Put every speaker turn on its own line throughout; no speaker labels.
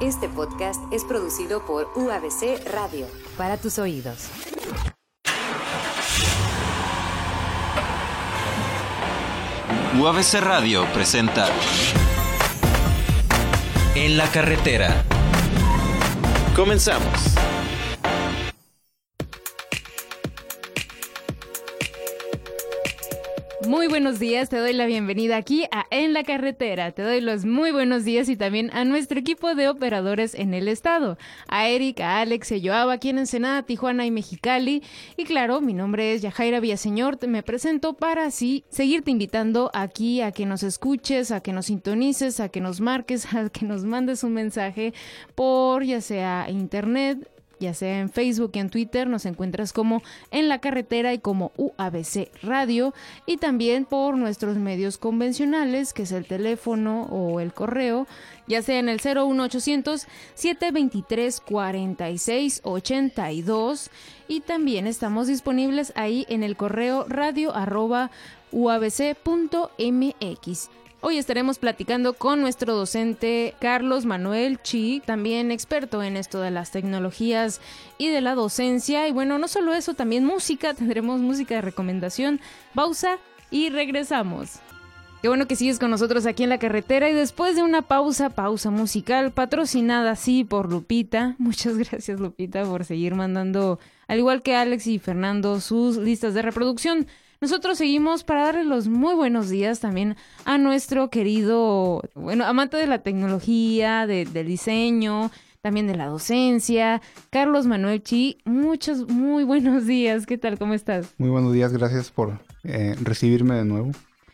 Este podcast es producido por UABC Radio, para tus oídos.
UABC Radio presenta En la carretera. Comenzamos.
Muy buenos días, te doy la bienvenida aquí a En la Carretera. Te doy los muy buenos días y también a nuestro equipo de operadores en el estado. A Eric, a Alex, a Joab, aquí en Ensenada, Tijuana y Mexicali. Y claro, mi nombre es Yajaira Villaseñor. Me presento para así seguirte invitando aquí a que nos escuches, a que nos sintonices, a que nos marques, a que nos mandes un mensaje por ya sea internet, ya sea en Facebook y en Twitter, nos encuentras como En la Carretera y como UABC Radio, y también por nuestros medios convencionales, que es el teléfono o el correo, ya sea en el 01800 723 4682 y también estamos disponibles ahí en el correo radio arroba uabc.mx. Hoy estaremos platicando con nuestro docente Carlos Manuel Chi, también experto en esto de las tecnologías y de la docencia. Y bueno, no solo eso, también música, tendremos música de recomendación. Pausa y regresamos. Qué bueno que sigues con nosotros aquí en la carretera y después de una pausa, pausa musical patrocinada así por Lupita. Muchas gracias Lupita por seguir mandando, al igual que Alex y Fernando, sus listas de reproducción. Nosotros seguimos para darle los muy buenos días también a nuestro querido, bueno, amante de la tecnología, del diseño, también de la docencia, Carlos Manuel Chi. Muchos, muy buenos días. ¿Qué tal? ¿Cómo estás?
Muy buenos días, gracias por eh, recibirme de nuevo.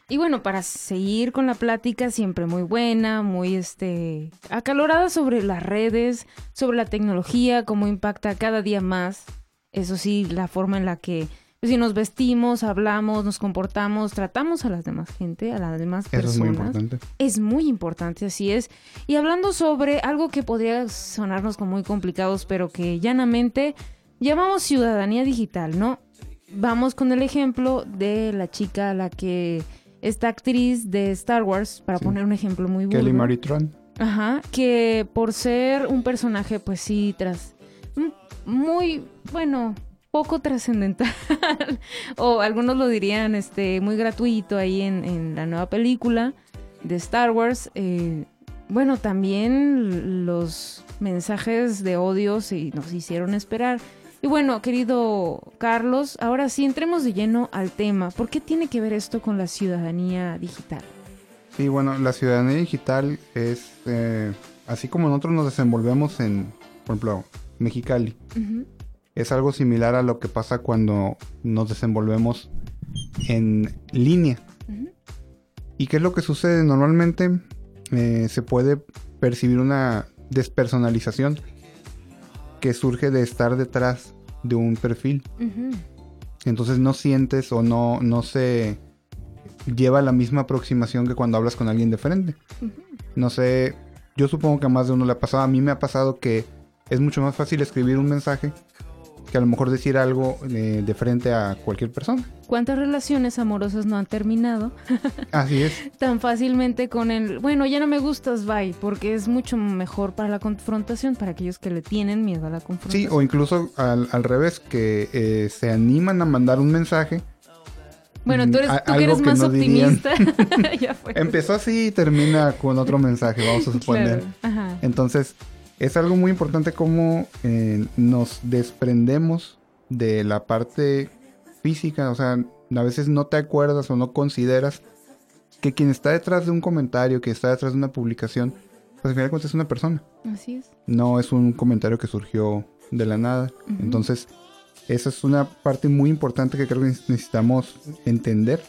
Y bueno, para seguir con la plática, siempre muy buena, muy este acalorada sobre las redes, sobre la tecnología, cómo impacta cada día más. Eso sí, la forma en la que si nos vestimos, hablamos, nos comportamos, tratamos a las demás gente, a las demás personas.
Eso es muy importante.
Es muy importante, así es. Y hablando sobre algo que podría sonarnos como muy complicados, pero que llanamente llamamos ciudadanía digital, ¿no? Vamos con el ejemplo de la chica a la que esta actriz de Star Wars, para poner un ejemplo muy bueno.
Kelly Maritron.
Ajá, que por ser un personaje, pues sí, tras muy, bueno, poco trascendental o algunos lo dirían este muy gratuito ahí en, la nueva película de Star Wars eh, bueno también los mensajes de odio se nos hicieron esperar. Y bueno querido Carlos ahora sí entremos de lleno al tema. ¿por qué tiene que ver esto con la ciudadanía digital?
Sí bueno la ciudadanía digital es eh, así como nosotros nos desenvolvemos en por ejemplo Mexicali es algo similar a lo que pasa cuando nos desenvolvemos en línea. ¿Y qué es lo que sucede? Normalmente eh, se puede percibir una despersonalización que surge de estar detrás de un perfil. Entonces no sientes o no, no se lleva la misma aproximación que cuando hablas con alguien de frente. No sé, yo supongo que a más de uno le ha pasado. A mí me ha pasado que es mucho más fácil escribir un mensaje que a lo mejor decir algo eh, de frente a cualquier persona.
¿Cuántas relaciones amorosas no han terminado?
Así es.
Tan fácilmente con el, bueno, ya no me gustas, bye, porque es mucho mejor para la confrontación, para aquellos que le tienen miedo a la confrontación.
Sí, o incluso al, revés, que eh, se animan a mandar un mensaje.
Bueno, tú eres, tú que eres más optimista.
Empezó así y termina con otro mensaje, vamos a suponer. Entonces, es algo muy importante cómo eh, nos desprendemos de la parte física, o sea, a veces no te acuerdas o no consideras que quien está detrás de un comentario, que está detrás de una publicación, pues al final de cuentas es una persona.
Así es.
No es un comentario que surgió de la nada. Entonces, esa es una parte muy importante que creo que necesitamos entender,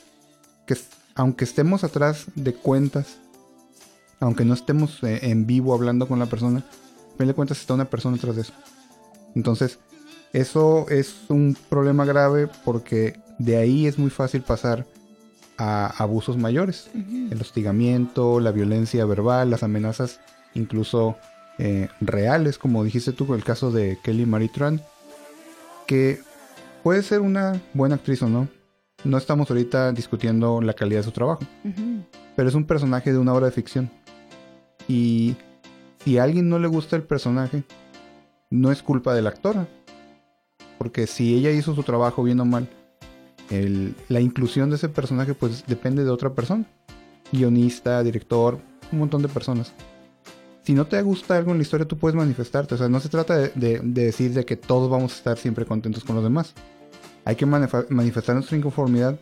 que aunque estemos atrás de cuentas, aunque no estemos eh, en vivo hablando con la persona, fin de cuentas está una persona detrás de eso. Entonces, eso es un problema grave porque de ahí es muy fácil pasar a abusos mayores. El hostigamiento, la violencia verbal, las amenazas incluso eh, reales, como dijiste tú con el caso de Kelly Maritran, que puede ser una buena actriz o no. No estamos ahorita discutiendo la calidad de su trabajo, pero es un personaje de una obra de ficción. Y si a alguien no le gusta el personaje, no es culpa de la actora. Porque si ella hizo su trabajo bien o mal, la inclusión de ese personaje pues depende de otra persona. Guionista, director, un montón de personas. Si no te gusta algo en la historia, tú puedes manifestarte. O sea, no se trata de, decir de que todos vamos a estar siempre contentos con los demás. Hay que manifestar nuestra inconformidad,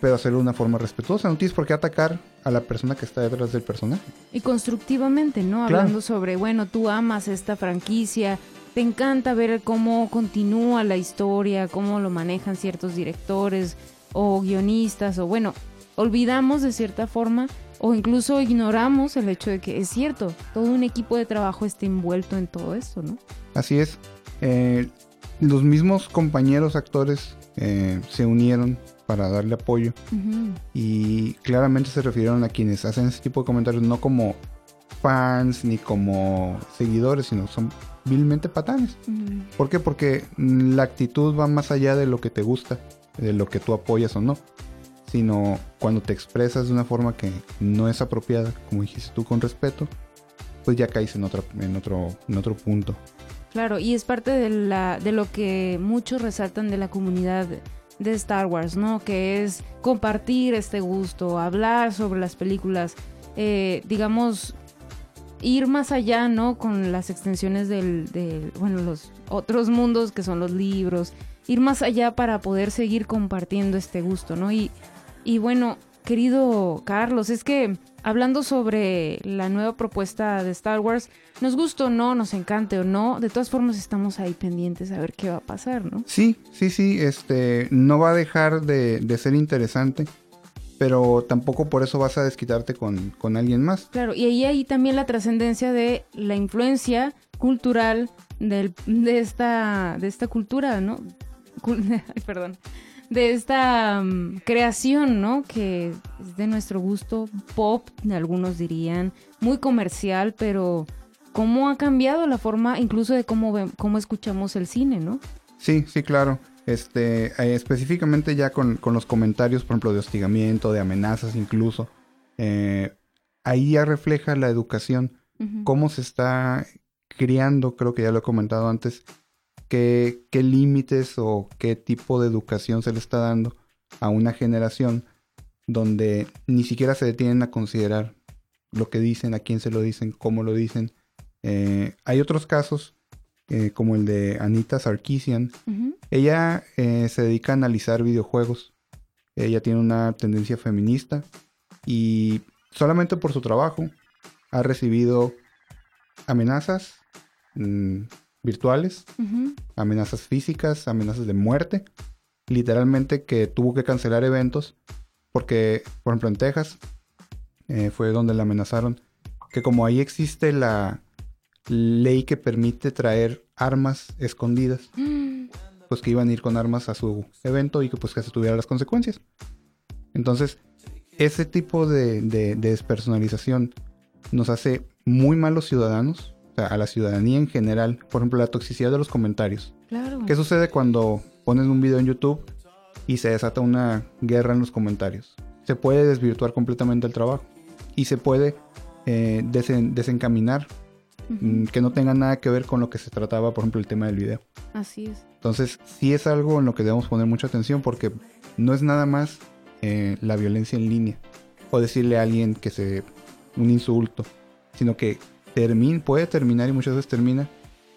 pero hacerlo de una forma respetuosa. No tienes por qué atacar a la persona que está detrás del personaje.
Y constructivamente, ¿no? Hablando sobre, bueno, tú amas esta franquicia, te encanta ver cómo continúa la historia, cómo lo manejan ciertos directores o guionistas, o bueno, olvidamos de cierta forma o incluso ignoramos el hecho de que es cierto, todo un equipo de trabajo está envuelto en todo esto, ¿no?
Así es. Eh, los mismos compañeros actores eh, se unieron para darle apoyo y claramente se refirieron a quienes hacen ese tipo de comentarios no como fans ni como seguidores, sino son vilmente patanes. ¿Por qué? Porque la actitud va más allá de lo que te gusta, de lo que tú apoyas o no, sino cuando te expresas de una forma que no es apropiada, como dijiste tú con respeto, pues ya caes en otro, en otro, en otro punto.
Claro, y es parte de, la, de lo que muchos resaltan de la comunidad de Star Wars, ¿no? Que es compartir este gusto, hablar sobre las películas, eh, digamos, ir más allá, ¿no? Con las extensiones del, bueno, los otros mundos que son los libros, ir más allá para poder seguir compartiendo este gusto, ¿no? Y, y bueno, querido Carlos, es que hablando sobre la nueva propuesta de Star Wars, nos gusta o no, nos encante o no, de todas formas estamos ahí pendientes a ver qué va a pasar, ¿no?
Sí, sí, sí, este, no va a dejar de, de ser interesante pero tampoco por eso vas a desquitarte con, con alguien más.
Claro, y ahí hay también la trascendencia de la influencia cultural del, de, esta, de esta cultura, ¿no? perdón. De esta mm, creación, ¿no? Que es de nuestro gusto pop, algunos dirían, muy comercial, pero cómo ha cambiado la forma incluso de cómo, cómo escuchamos el cine, ¿no?
Sí, sí, claro. Este, eh, específicamente ya con, los comentarios, por ejemplo, de hostigamiento, de amenazas incluso, eh, ahí ya refleja la educación, cómo se está criando, creo que ya lo he comentado antes, qué, qué límites o qué tipo de educación se le está dando a una generación donde ni siquiera se detienen a considerar lo que dicen, a quién se lo dicen, cómo lo dicen. Eh, hay otros casos eh, como el de Anita Sarkeesian. Ella eh, se dedica a analizar videojuegos. Ella tiene una tendencia feminista y solamente por su trabajo ha recibido amenazas mm, virtuales, amenazas físicas, amenazas de muerte. Literalmente que tuvo que cancelar eventos porque, por ejemplo, en Texas eh, fue donde la amenazaron. Que como ahí existe la, ley que permite traer armas escondidas. Pues que iban a ir con armas a su evento y que pues que se tuvieran las consecuencias. Entonces, ese tipo de, despersonalización nos hace muy malos ciudadanos, a la ciudadanía en general. Por ejemplo, la toxicidad de los comentarios.
Claro.
¿Qué sucede cuando pones un video en YouTube y se desata una guerra en los comentarios? Se puede desvirtuar completamente el trabajo y se puede eh, desencaminar Mm, que no tenga nada que ver con lo que se trataba, por ejemplo, el tema del video.
Así es.
Entonces, sí es algo en lo que debemos poner mucha atención porque no es nada más eh, la violencia en línea o decirle a alguien que se un insulto, sino que puede terminar y muchas veces termina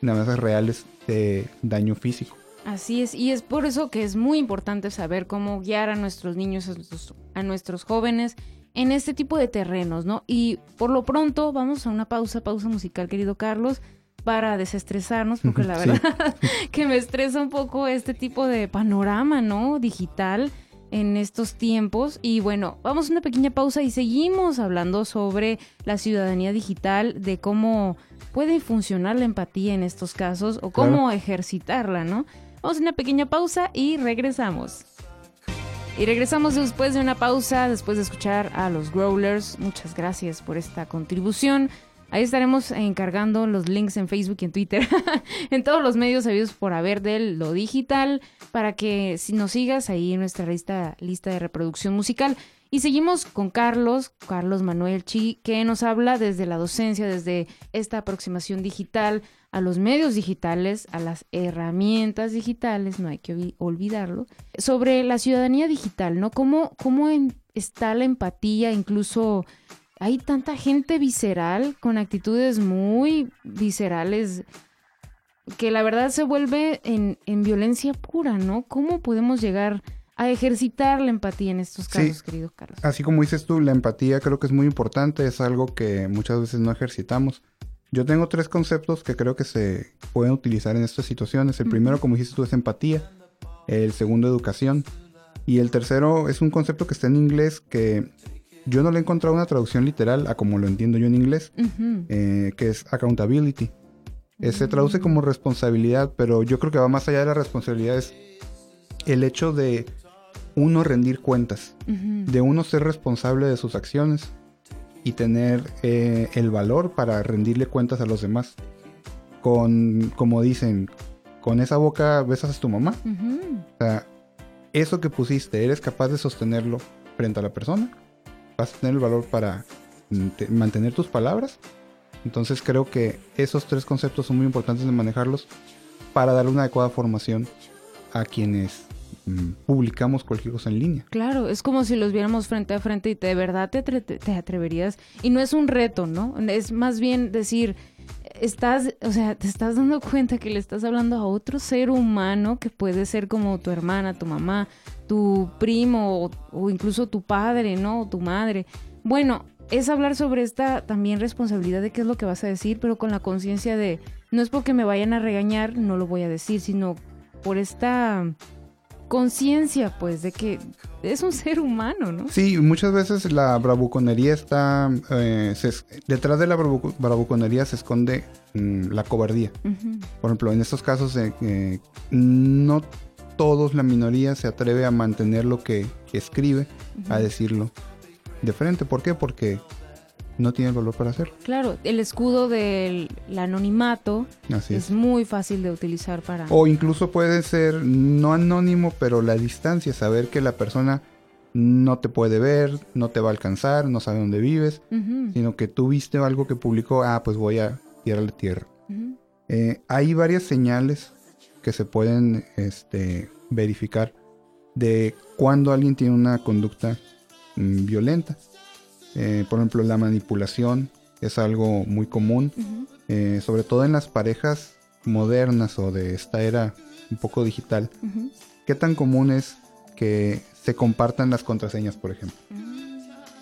en amenazas reales de daño físico.
Así es, y es por eso que es muy importante saber cómo guiar a nuestros niños, a nuestros jóvenes en este tipo de terrenos, ¿no? Y por lo pronto vamos a una pausa, pausa musical, querido Carlos, para desestresarnos, porque la verdad que me estresa un poco este tipo de panorama, ¿no? Digital en estos tiempos. Y bueno, vamos a una pequeña pausa y seguimos hablando sobre la ciudadanía digital, de cómo puede funcionar la empatía en estos casos o cómo ejercitarla, ¿no? Vamos a una pequeña pausa y regresamos. Y regresamos después de una pausa, después de escuchar a los Growlers. Muchas gracias por esta contribución. Ahí estaremos encargando los links en Facebook y en Twitter, en todos los medios sabidos por haber de lo digital, para que si nos sigas ahí en nuestra lista, lista de reproducción musical. Y seguimos con Carlos, Carlos Manuel Chi, que nos habla desde la docencia, desde esta aproximación digital a los medios digitales, a las herramientas digitales, no hay que olvidarlo, sobre la ciudadanía digital, ¿no? ¿Cómo, cómo está la empatía? Incluso hay tanta gente visceral, con actitudes muy viscerales, que la verdad se vuelve en, en violencia pura, ¿no? ¿Cómo podemos llegar a ejercitar la empatía en estos casos, querido Carlos.
Así como dices tú, la empatía creo que es muy importante, es algo que muchas veces no ejercitamos. Yo tengo tres conceptos que creo que se pueden utilizar en estas situaciones. El primero, como dices tú, es empatía. El segundo, educación. Y el tercero es un concepto que está en inglés que yo no le he encontrado una traducción literal a como lo entiendo yo en inglés, eh, que es accountability. Eh, se traduce como responsabilidad, pero yo creo que va más allá de la responsabilidad. Es el hecho de uno rendir cuentas, de uno ser responsable de sus acciones y tener eh, el valor para rendirle cuentas a los demás. Con, como dicen, con esa boca besas a tu mamá. O sea, eso que pusiste, eres capaz de sostenerlo frente a la persona. Vas a tener el valor para mantener tus palabras. Entonces creo que esos tres conceptos son muy importantes de manejarlos para dar una adecuada formación a quienes Mm, publicamos cualquier cosa en línea.
Claro, es como si los viéramos frente a frente y de verdad te, te, atreverías. Y no es un reto, ¿no? Es más bien decir, estás, o sea, te estás dando cuenta que le estás hablando a otro ser humano que puede ser como tu hermana, tu mamá, tu primo o, incluso tu padre, ¿no? O tu madre. Bueno, es hablar sobre esta también responsabilidad de qué es lo que vas a decir, pero con la conciencia de no es porque me vayan a regañar, no lo voy a decir, sino por esta conciencia, pues, de que es un ser humano, ¿no?
Sí, muchas veces la bravuconería está... Eh, detrás de la bravuconería se esconde mm, la cobardía. Por ejemplo, en estos casos, eh, no todos, la minoría, se atreve a mantener lo que, escribe, a decirlo de frente. ¿Por qué? Porque no tiene el valor para hacerlo.
Claro, el escudo del anonimato es, muy fácil de utilizar para...
O incluso puede ser no anónimo, pero la distancia, saber que la persona no te puede ver, no te va a alcanzar, no sabe dónde vives, sino que tú viste algo que publicó, ah, pues voy a tirarle tierra. Eh, hay varias señales que se pueden este, verificar de cuando alguien tiene una conducta mm, violenta. Eh, por ejemplo, la manipulación es algo muy común, eh, sobre todo en las parejas modernas o de esta era un poco digital. ¿Qué tan común es que se compartan las contraseñas, por ejemplo?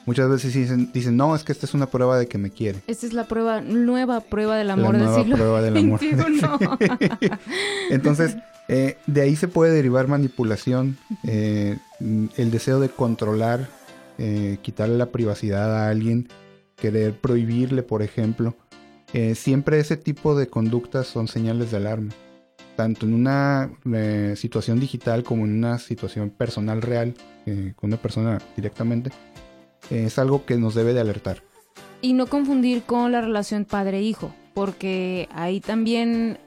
Muchas veces dicen, dicen, no, es que esta es una prueba de que me quiere.
Esta es la prueba, nueva prueba del amor la
nueva prueba del amor. Entonces, eh, de ahí se puede derivar manipulación, el deseo de controlar eh, quitarle la privacidad a alguien, querer prohibirle, por ejemplo. Eh, siempre ese tipo de conductas son señales de alarma. Tanto en una eh, situación digital como en una situación personal real, con una persona directamente, es algo que nos debe de alertar.
Y no confundir con la relación padre-hijo, porque ahí también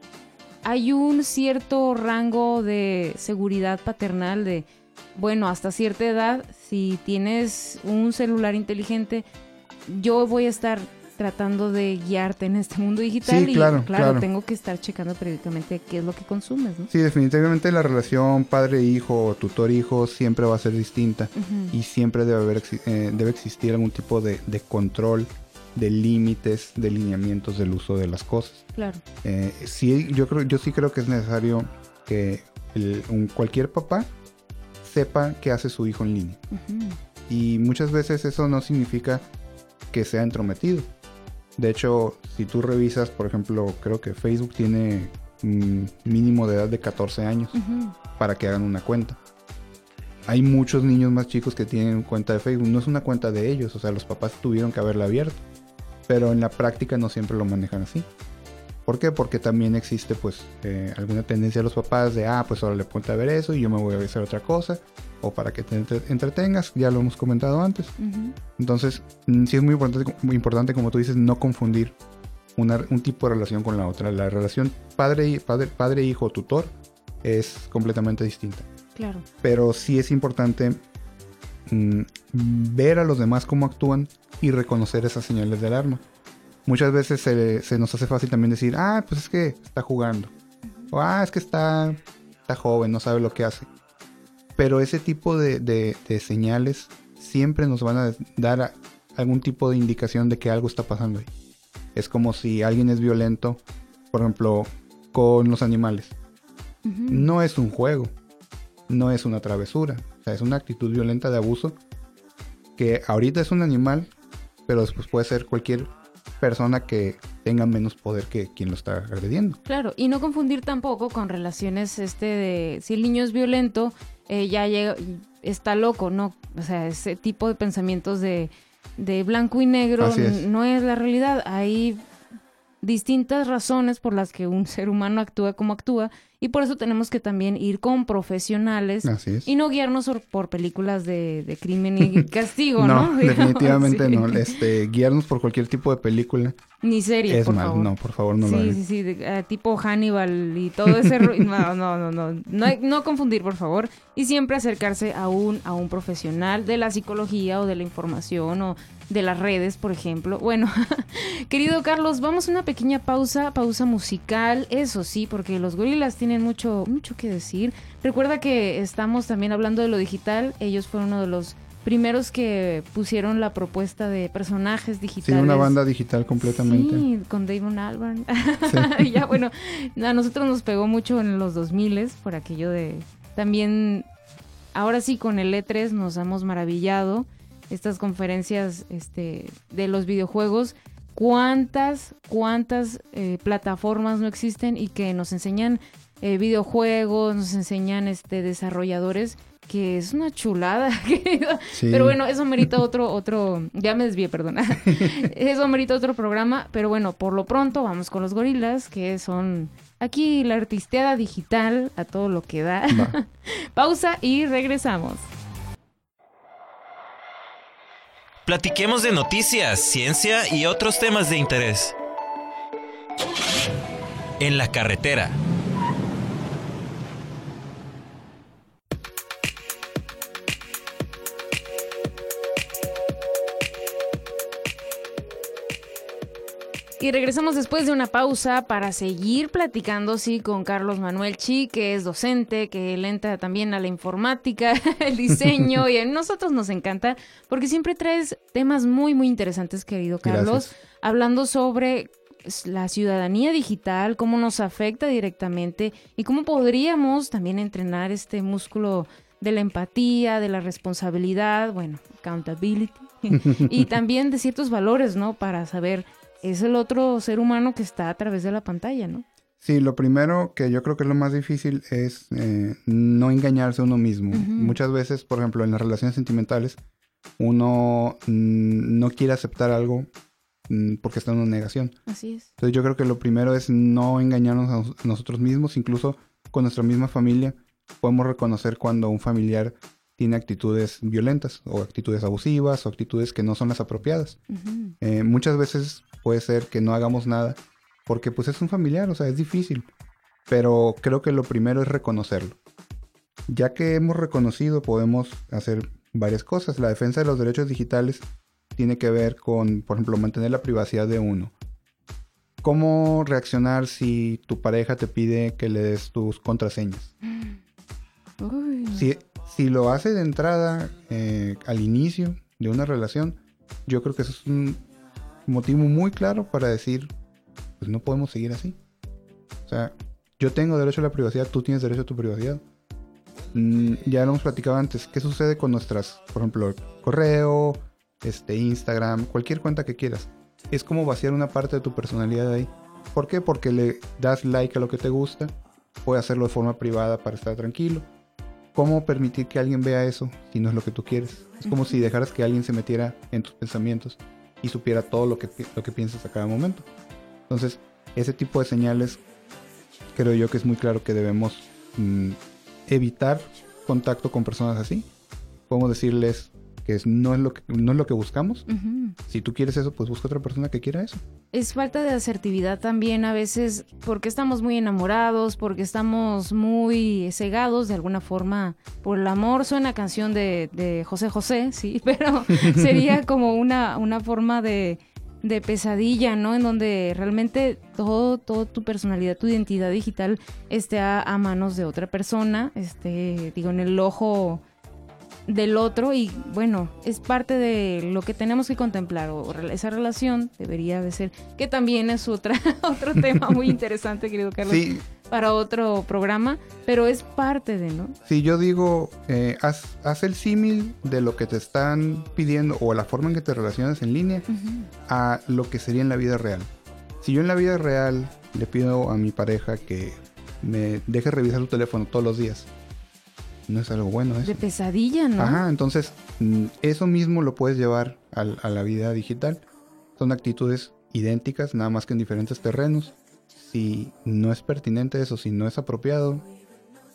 hay un cierto rango de seguridad paternal de bueno, hasta cierta edad, si tienes un celular inteligente, yo voy a estar tratando de guiarte en este mundo digital y claro, claro, tengo que estar checando periódicamente qué es lo que consumes. ¿no?
Sí, definitivamente la relación padre-hijo o tutor-hijo siempre va a ser distinta y siempre debe, haber, eh, debe existir algún tipo de, control de límites, de lineamientos del uso de las cosas.
Claro.
Eh, sí, yo creo, yo sí creo que es necesario que cualquier papá sepa qué hace su hijo en línea. Y muchas veces eso no significa que sea entrometido. De hecho, si tú revisas, por ejemplo, creo que Facebook tiene un mínimo de edad de 14 años para que hagan una cuenta. Hay muchos niños más chicos que tienen cuenta de Facebook. No es una cuenta de ellos, o sea, los papás tuvieron que haberla abierto. Pero en la práctica no siempre lo manejan así. ¿Por qué? Porque también existe pues eh, alguna tendencia de los papás de, ah, pues ahora le ponte a ver eso y yo me voy a hacer otra cosa, o para que te entretengas, ya lo hemos comentado antes. Entonces, mm, sí es muy importante, muy importante, como tú dices, no confundir un tipo de relación con la otra. La relación padre, padre, padre hijo, tutor es completamente distinta.
Claro.
Pero sí es importante mm, ver a los demás cómo actúan y reconocer esas señales de alarma. Muchas veces se, nos hace fácil también decir, ah, pues es que está jugando. O ah, es que está, está joven, no sabe lo que hace. Pero ese tipo de, de, señales siempre nos van a dar algún tipo de indicación de que algo está pasando ahí. Es como si alguien es violento, por ejemplo, con los animales. No es un juego, no es una travesura, o sea, es una actitud violenta de abuso que ahorita es un animal, pero después puede ser cualquier persona que tenga menos poder que quien lo está agrediendo.
Claro, y no confundir tampoco con relaciones este de si el niño es violento, eh, ya llega, está loco, ¿no? O sea, ese tipo de pensamientos de, de blanco y negro no es la realidad. Hay distintas razones por las que un ser humano actúa como actúa y por eso tenemos que también ir con profesionales y no guiarnos por películas de, crimen y castigo, ¿no?
¿no? Definitivamente no. Este, guiarnos por cualquier tipo de película.
Ni serie,
es mal. No, por favor, no
sí,
lo
hagan. Sí, sí, eh, tipo Hannibal y todo ese... no, no, no, no. No, no confundir, por favor. Y siempre acercarse a un, a un profesional de la psicología o de la información o de las redes, por ejemplo. Bueno, querido Carlos, vamos a una pequeña pausa, pausa musical, eso sí, porque los gorilas tienen mucho, mucho que decir. Recuerda que estamos también hablando de lo digital, ellos fueron uno de los primeros que pusieron la propuesta de personajes digitales.
Sí, una banda digital completamente.
Sí, con Damon Albarn. ya, bueno, a nosotros nos pegó mucho en los 2000 por aquello de... También, ahora sí, con el E3 nos hemos maravillado estas conferencias este, de los videojuegos, cuántas, cuántas eh, plataformas no existen y que nos enseñan eh, videojuegos, nos enseñan este, desarrolladores que es una chulada. Pero bueno, eso merita otro, otro, ya me desvié, perdona. eso merita otro programa, pero bueno, por lo pronto vamos con los gorilas, que son aquí la artisteada digital a todo lo que da. Pausa y regresamos.
Platiquemos de noticias, ciencia y otros temas de interés. En la carretera.
Y regresamos después de una pausa para seguir platicando, sí, con Carlos Manuel Chi, que es docente, que él entra también a la informática, el diseño, y a nosotros nos encanta, porque siempre traes temas muy, muy interesantes, querido Carlos, hablando sobre la ciudadanía digital, cómo nos afecta directamente y cómo podríamos también entrenar este músculo de la empatía, de la responsabilidad, bueno, accountability, y también de ciertos valores, ¿no? Para saber es el otro ser humano que está a través de la pantalla, ¿no?
Sí, lo primero que yo creo que es lo más difícil es eh, no engañarse a uno mismo. Muchas veces, por ejemplo, en las relaciones sentimentales, uno mm, no quiere aceptar algo mm, porque está en una negación.
Así es.
Entonces yo creo que lo primero es no engañarnos a nosotros mismos, incluso con nuestra misma familia. Podemos reconocer cuando un familiar tiene actitudes violentas o actitudes abusivas o actitudes que no son las apropiadas. Eh, muchas veces puede ser que no hagamos nada porque pues es un familiar, o sea, es difícil. Pero creo que lo primero es reconocerlo. Ya que hemos reconocido, podemos hacer varias cosas. La defensa de los derechos digitales tiene que ver con, por ejemplo, mantener la privacidad de uno. ¿Cómo reaccionar si tu pareja te pide que le des tus contraseñas? Si, si lo hace de entrada eh, al inicio de una relación, yo creo que eso es un motivo muy claro para decir, pues no podemos seguir así. O sea, yo tengo derecho a la privacidad, tú tienes derecho a tu privacidad. Mm, ya lo hemos platicado antes, ¿qué sucede con nuestras, por ejemplo, correo, este, Instagram, cualquier cuenta que quieras? Es como vaciar una parte de tu personalidad ahí. ¿Por qué? Porque le das like a lo que te gusta, puedes hacerlo de forma privada para estar tranquilo ¿Cómo permitir que alguien vea eso si no es lo que tú quieres? Es como si dejaras que alguien se metiera en tus pensamientos y supiera todo lo que, lo que piensas a cada momento. Entonces, ese tipo de señales creo yo que es muy claro que debemos mm, evitar contacto con personas así. Podemos decirles, que no, es lo que no es lo que buscamos. Si tú quieres eso, pues busca otra persona que quiera eso.
Es falta de asertividad también a veces porque estamos muy enamorados, porque estamos muy cegados de alguna forma por el amor. Suena canción de, de José José, sí, pero sería como una, una forma de, de pesadilla, ¿no? En donde realmente todo, todo tu personalidad, tu identidad digital esté a, a manos de otra persona, este, digo, en el ojo del otro y bueno, es parte de lo que tenemos que contemplar o esa relación debería de ser, que también es otra, otro tema muy interesante, querido Carlos, para otro programa, pero es parte de, ¿no?
Sí, yo digo, eh, haz, haz, el símil de lo que te están pidiendo o la forma en que te relacionas en línea a lo que sería en la vida real. Si yo en la vida real le pido a mi pareja que me deje revisar su teléfono todos los días, no es algo bueno eso.
De pesadilla, ¿no?
Ajá, entonces mm, eso mismo lo puedes llevar a, la vida digital. Son actitudes idénticas, nada más que en diferentes terrenos. Si no es pertinente eso, si no es apropiado,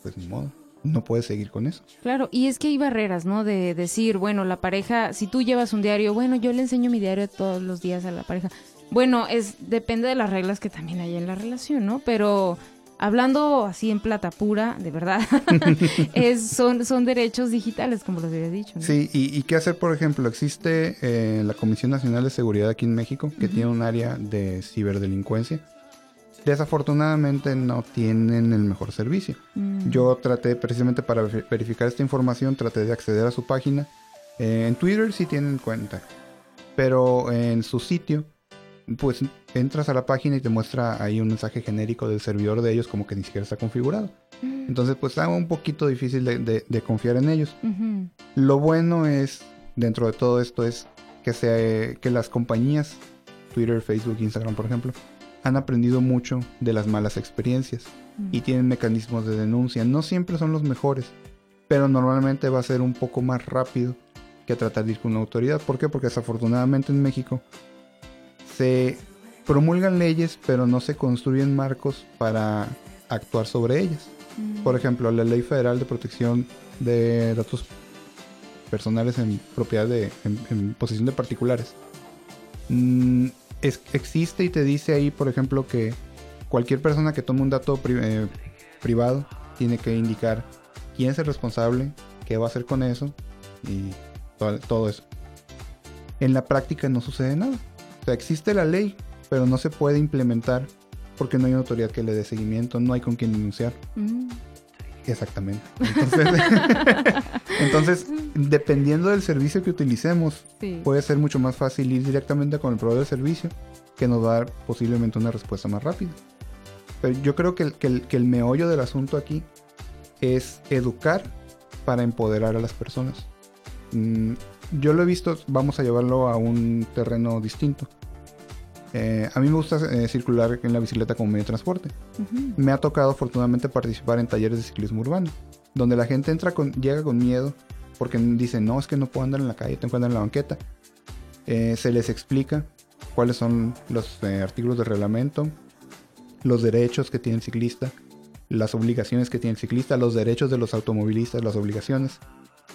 pues ni modo no puedes seguir con eso.
Claro, y es que hay barreras, ¿no? De decir, bueno, la pareja, si tú llevas un diario, bueno, yo le enseño mi diario todos los días a la pareja. Bueno, es depende de las reglas que también hay en la relación, ¿no? Pero hablando así en plata pura, de verdad, es, son, son derechos digitales, como los había dicho.
Sí, y, qué hacer, por ejemplo, existe eh, la Comisión Nacional de Seguridad aquí en México, que tiene un área de ciberdelincuencia. Desafortunadamente no tienen el mejor servicio. Mm. Yo traté, precisamente para verificar esta información, traté de acceder a su página. Eh, en Twitter sí tienen cuenta, pero en su sitio pues entras a la página y te muestra ahí un mensaje genérico del servidor de ellos como que ni siquiera está configurado. Mm. Entonces pues está un poquito difícil de, confiar en ellos. Lo bueno es, dentro de todo esto, es que, se, que las compañías, Twitter, Facebook, Instagram por ejemplo, han aprendido mucho de las malas experiencias mm. y tienen mecanismos de denuncia. No siempre son los mejores, pero normalmente va a ser un poco más rápido que tratar de ir con una autoridad. ¿Por qué? Porque desafortunadamente en México se promulgan leyes, pero no se construyen marcos para actuar sobre ellas. Mm. Por ejemplo, la Ley Federal de Protección de Datos Personales en propiedad de, en, posesión de particulares. Mm, existe y te dice ahí, por ejemplo, que cualquier persona que tome un dato eh, privado tiene que indicar quién es el responsable, qué va a hacer con eso y todo eso. En la práctica no sucede nada existe la ley, pero no se puede implementar porque no hay una autoridad que le dé seguimiento, no hay con quien denunciar. Mm. Exactamente. Entonces, dependiendo del servicio que utilicemos, puede ser mucho más fácil ir directamente con el proveedor del servicio que nos va a dar posiblemente una respuesta más rápida. Pero yo creo que el, que el meollo del asunto aquí es educar para empoderar a las personas. Mm, yo lo he visto, vamos a llevarlo a un terreno distinto. Eh, a mí me gusta eh, circular en la bicicleta como medio de transporte. Me ha tocado afortunadamente participar en talleres de ciclismo urbano, donde la gente entra con, llega con miedo porque dice, no, es que no puedo andar en la calle, tengo que andar en la banqueta. Eh, se les explica cuáles son los artículos de reglamento, los derechos que tiene el ciclista, las obligaciones que tiene el ciclista, los derechos de los automovilistas, las obligaciones.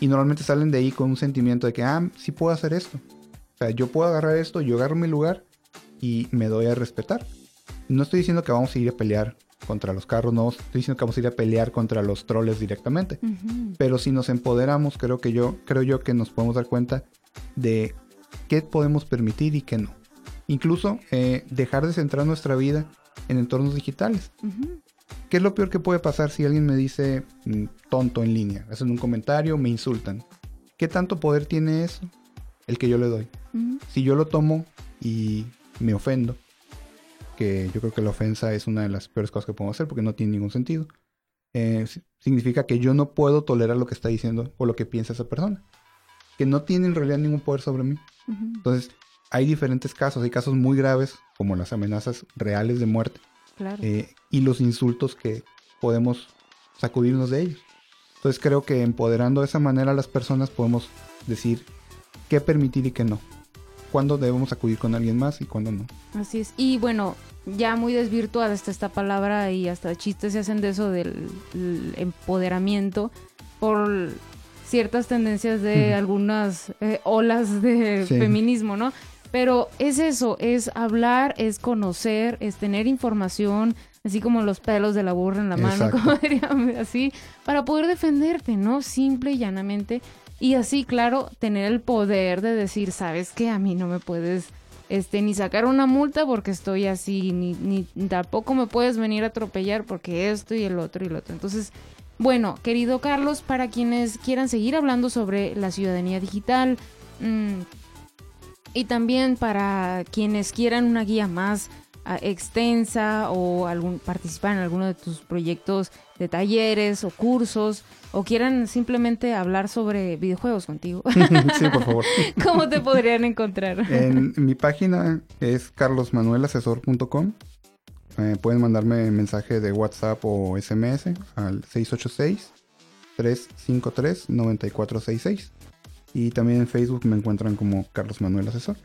Y normalmente salen de ahí con un sentimiento de que, ah, sí puedo hacer esto. O sea, yo puedo agarrar esto, yo agarro mi lugar y me doy a respetar. No estoy diciendo que vamos a ir a pelear contra los carros, no estoy diciendo que vamos a ir a pelear contra los troles directamente. Pero si nos empoderamos, creo que yo, creo yo que nos podemos dar cuenta de qué podemos permitir y qué no. Incluso eh, dejar de centrar nuestra vida en entornos digitales. ¿Qué es lo peor que puede pasar si alguien me dice mm, tonto en línea? Hacen un comentario, me insultan. ¿Qué tanto poder tiene eso? El que yo le doy. Si yo lo tomo y me ofendo, que yo creo que la ofensa es una de las peores cosas que puedo hacer porque no tiene ningún sentido. Eh, significa que yo no puedo tolerar lo que está diciendo o lo que piensa esa persona, que no tiene en realidad ningún poder sobre mí. Entonces, hay diferentes casos, hay casos muy graves, como las amenazas reales de muerte, eh, y los insultos que podemos sacudirnos de ellos. Entonces, creo que empoderando de esa manera a las personas podemos decir qué permitir y qué no cuándo debemos acudir con alguien más y cuándo no.
Así es. Y bueno, ya muy desvirtuada está esta palabra y hasta chistes se hacen de eso del empoderamiento por ciertas tendencias de algunas eh, olas de feminismo, ¿no? Pero es eso, es hablar, es conocer, es tener información, así como los pelos de la burra en la mano, como diríamos así, para poder defenderte, ¿no? Simple y llanamente. Y así, claro, tener el poder de decir, sabes que a mí no me puedes este, ni sacar una multa porque estoy así, ni, ni tampoco me puedes venir a atropellar porque esto y el otro y el otro. Entonces, bueno, querido Carlos, para quienes quieran seguir hablando sobre la ciudadanía digital mm, y también para quienes quieran una guía más ah, extensa o algún, participar en alguno de tus proyectos de talleres o cursos o quieran simplemente hablar sobre videojuegos contigo.
sí, por favor.
¿Cómo te podrían encontrar?
En mi página es carlosmanuelasesor.com. Eh, pueden mandarme mensaje de WhatsApp o SMS al 686-353-9466. Y también en Facebook me encuentran como Carlos Manuel Asesor.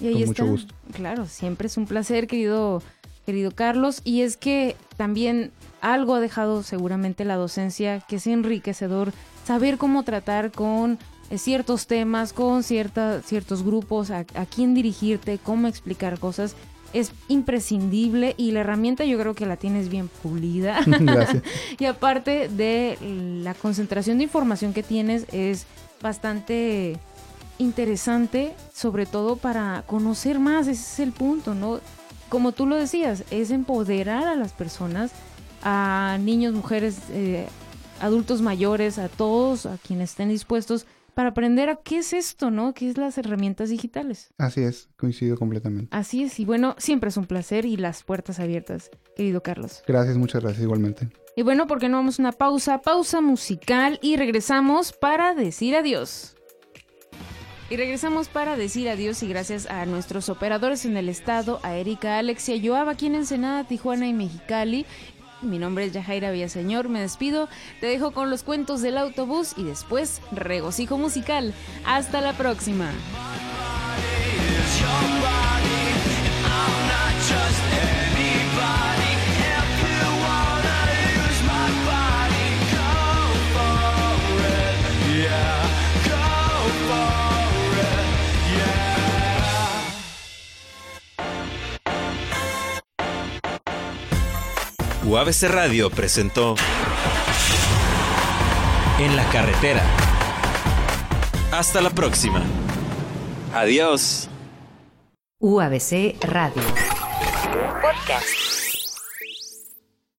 Y ahí Con mucho gusto. Claro, siempre es un placer, querido, querido Carlos. Y es que también algo ha dejado seguramente la docencia que es enriquecedor saber cómo tratar con eh, ciertos temas, con cierta, ciertos grupos, a, a quién dirigirte, cómo explicar cosas es imprescindible y la herramienta yo creo que la tienes bien pulida. Gracias. y aparte de la concentración de información que tienes es bastante interesante, sobre todo para conocer más, ese es el punto, ¿no? Como tú lo decías, es empoderar a las personas, a niños, mujeres, eh, adultos mayores, a todos, a quienes estén dispuestos para aprender a qué es esto, ¿no? ¿Qué es las herramientas digitales?
Así es, coincido completamente.
Así es, y bueno, siempre es un placer y las puertas abiertas, querido Carlos.
Gracias, muchas gracias igualmente.
Y bueno, porque no vamos a una pausa, pausa musical y regresamos para decir adiós. Y regresamos para decir adiós y gracias a nuestros operadores en el estado, a Erika, Alexia, Joab aquí en Ensenada, Tijuana y Mexicali, mi nombre es Yajaira Villaseñor, me despido, te dejo con los cuentos del autobús y después regocijo musical. Hasta la próxima.
UABC Radio presentó En la carretera. Hasta la próxima. Adiós.
UABC Radio. Podcast.